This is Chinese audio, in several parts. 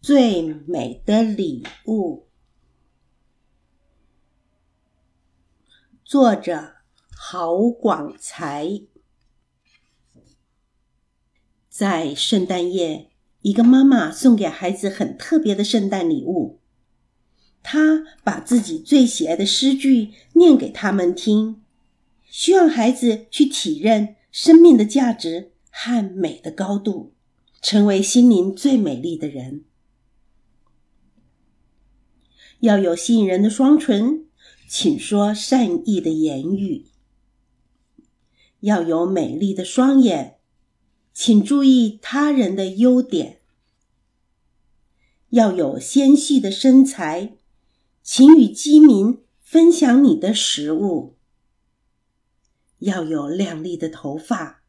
最美的礼物。作者郝广才。在圣诞夜，一个妈妈送给孩子很特别的圣诞礼物。她把自己最喜爱的诗句念给他们听，希望孩子去体认生命的价值和美的高度，成为心灵最美丽的人。要有吸引人的双唇，请说善意的言语；要有美丽的双眼，请注意他人的优点；要有纤细的身材，请与饥民分享你的食物；要有亮丽的头发，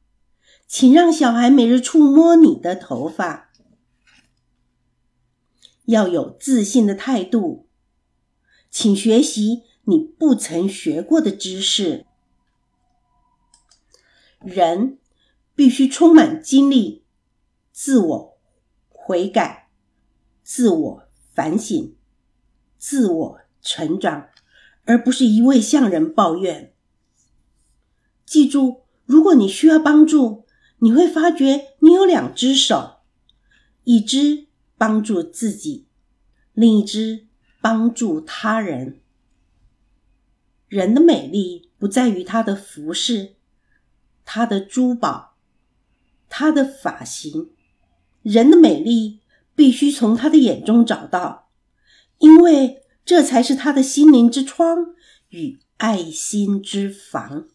请让小孩每日触摸你的头发；要有自信的态度。请学习你不曾学过的知识。人必须充满精力，自我悔改、自我反省、自我成长，而不是一味向人抱怨。记住，如果你需要帮助，你会发觉你有两只手，一只帮助自己，另一只。帮助他人，人的美丽不在于他的服饰、他的珠宝、他的发型，人的美丽必须从他的眼中找到，因为这才是他的心灵之窗与爱心之房。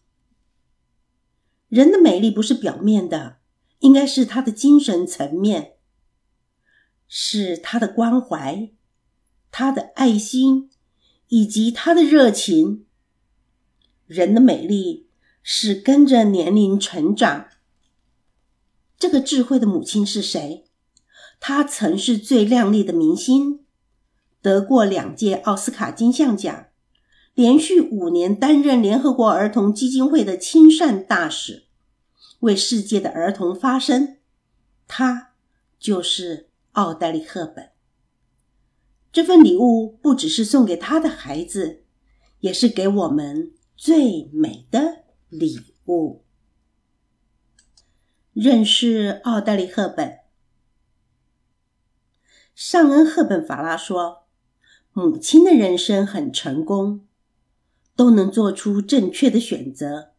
人的美丽不是表面的，应该是他的精神层面，是他的关怀。他的爱心以及他的热情，人的美丽是跟着年龄成长。这个智慧的母亲是谁？她曾是最靓丽的明星，得过两届奥斯卡金像奖，连续五年担任联合国儿童基金会的亲善大使，为世界的儿童发声。她就是奥黛丽·赫本。这份礼物不只是送给他的孩子，也是给我们最美的礼物。认识奥黛丽·赫本。尚恩·赫本·法拉说：“母亲的人生很成功，都能做出正确的选择。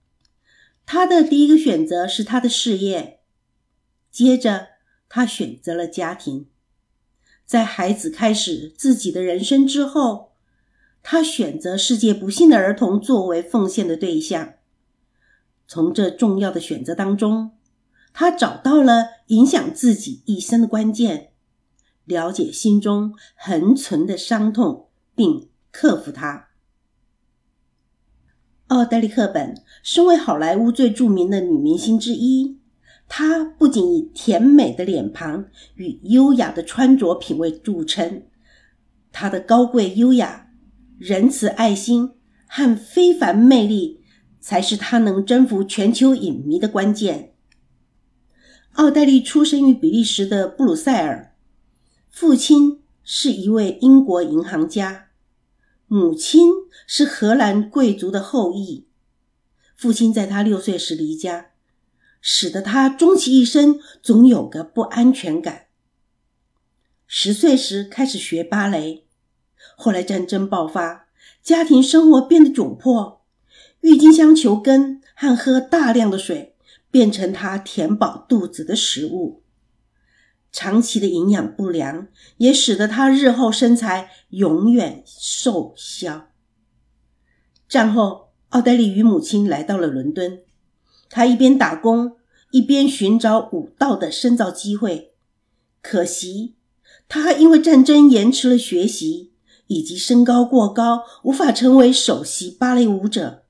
她的第一个选择是她的事业，接着她选择了家庭。”在孩子开始自己的人生之后，他选择世界不幸的儿童作为奉献的对象。从这重要的选择当中，他找到了影响自己一生的关键，了解心中恒存的伤痛，并克服它。奥黛丽·赫本身为好莱坞最著名的女明星之一。她不仅以甜美的脸庞与优雅的穿着品味著称，她的高贵、优雅、仁慈、爱心和非凡魅力，才是她能征服全球影迷的关键。奥黛丽出生于比利时的布鲁塞尔，父亲是一位英国银行家，母亲是荷兰贵族的后裔。父亲在他六岁时离家。使得他终其一生总有个不安全感。十岁时开始学芭蕾，后来战争爆发，家庭生活变得窘迫，郁金香球根和喝大量的水变成他填饱肚子的食物。长期的营养不良也使得他日后身材永远瘦削。战后，奥黛丽与母亲来到了伦敦。他一边打工，一边寻找武道的深造机会。可惜，他因为战争延迟了学习，以及身高过高，无法成为首席芭蕾舞者。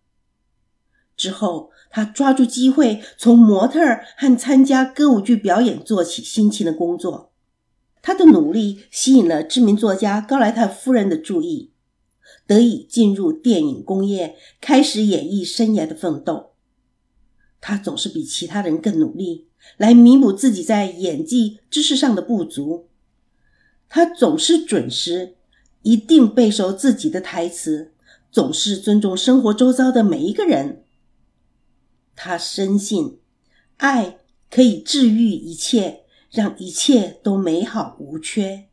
之后，他抓住机会，从模特和参加歌舞剧表演做起辛勤的工作。他的努力吸引了知名作家高莱特夫人的注意，得以进入电影工业，开始演艺生涯的奋斗。他总是比其他人更努力，来弥补自己在演技知识上的不足。他总是准时，一定背熟自己的台词，总是尊重生活周遭的每一个人。他深信，爱可以治愈一切，让一切都美好无缺。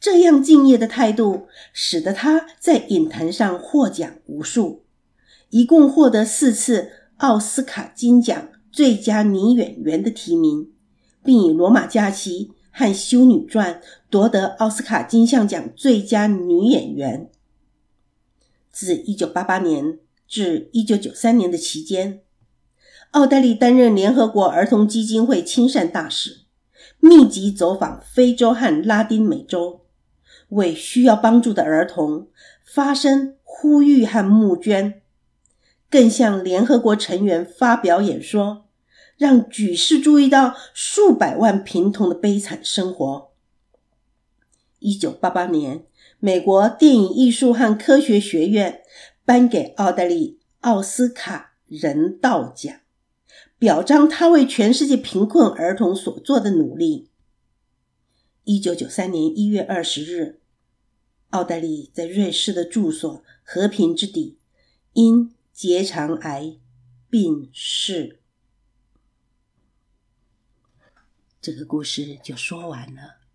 这样敬业的态度，使得他在影坛上获奖无数，一共获得四次奥斯卡金奖最佳女演员的提名，并以《罗马假期》和《修女传》夺得奥斯卡金像奖最佳女演员。自1988年至1993年的期间，奥黛丽担任联合国儿童基金会亲善大使。密集走访非洲和拉丁美洲，为需要帮助的儿童发声、呼吁和募捐，更向联合国成员发表演说，让举世注意到数百万贫童的悲惨生活。一九八八年，美国电影艺术和科学学院颁给奥黛丽奥斯卡人道奖。表彰他为全世界贫困儿童所做的努力。一九九三年一月二十日，奥黛丽在瑞士的住所“和平之底”因结肠癌病逝。这个故事就说完了。